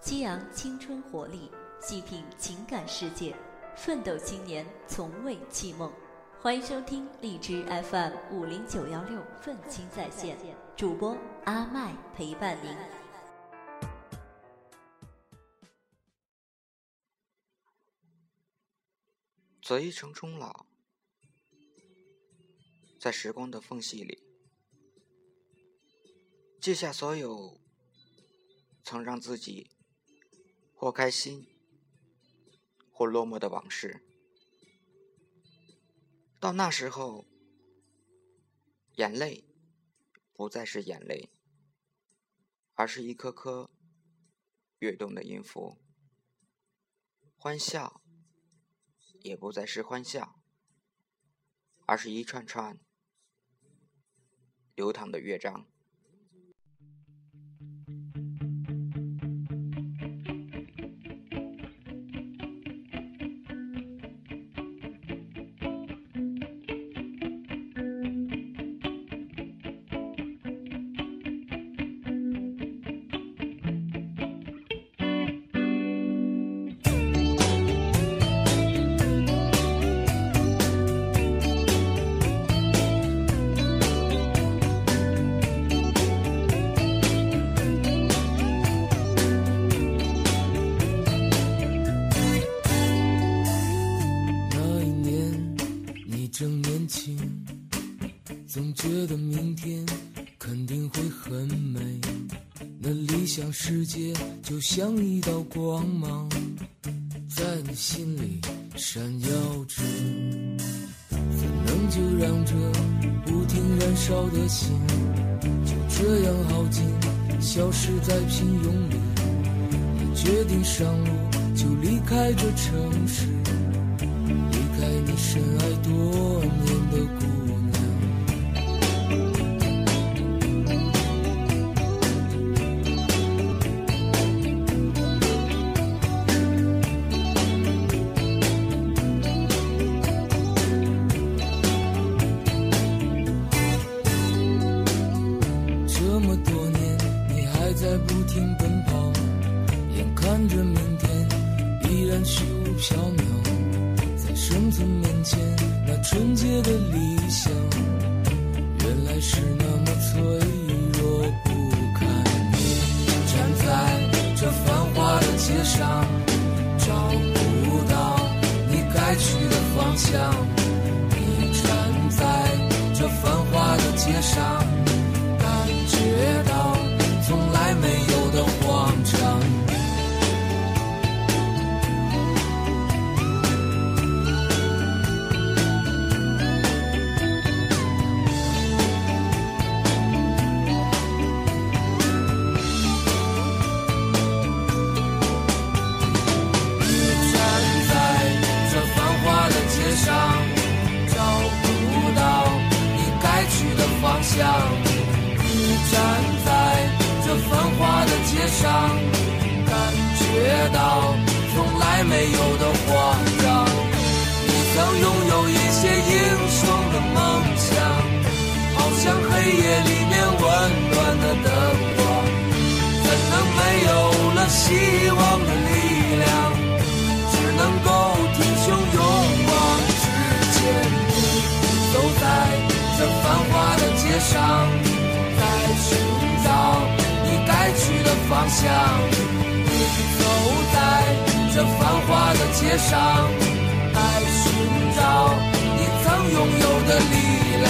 激昂青春活力，细品情感世界，奋斗青年从未弃梦。欢迎收听荔枝 FM 五零九幺六愤青在线，主播阿麦陪伴您。择一城终老，在时光的缝隙里，记下所有曾让自己或开心或落寞的往事。到那时候，眼泪不再是眼泪，而是一颗颗跃动的音符；欢笑也不再是欢笑，而是一串串流淌的乐章。总觉得明天肯定会很美。那理想世界就像一道光芒，在你心里闪耀着。怎能就让这不停燃烧的心就这样耗尽，消失在平庸里？你决定上路，就离开这城市。离开你深爱多年的姑不停奔跑，眼看着明天依然虚无缥缈。在生存面前，那纯洁的理想，原来是那么脆弱不堪。你站在这繁华的街上，找不到你该去的方向。上，感觉到从来没有的慌张。你曾拥有一些英雄的梦想，好像黑夜里面温暖的灯光。怎能没有了希望的力量？只能够挺胸勇往直前。走在这繁华的街上。方向，你走在这繁华的街上，来寻找你曾拥有的力量。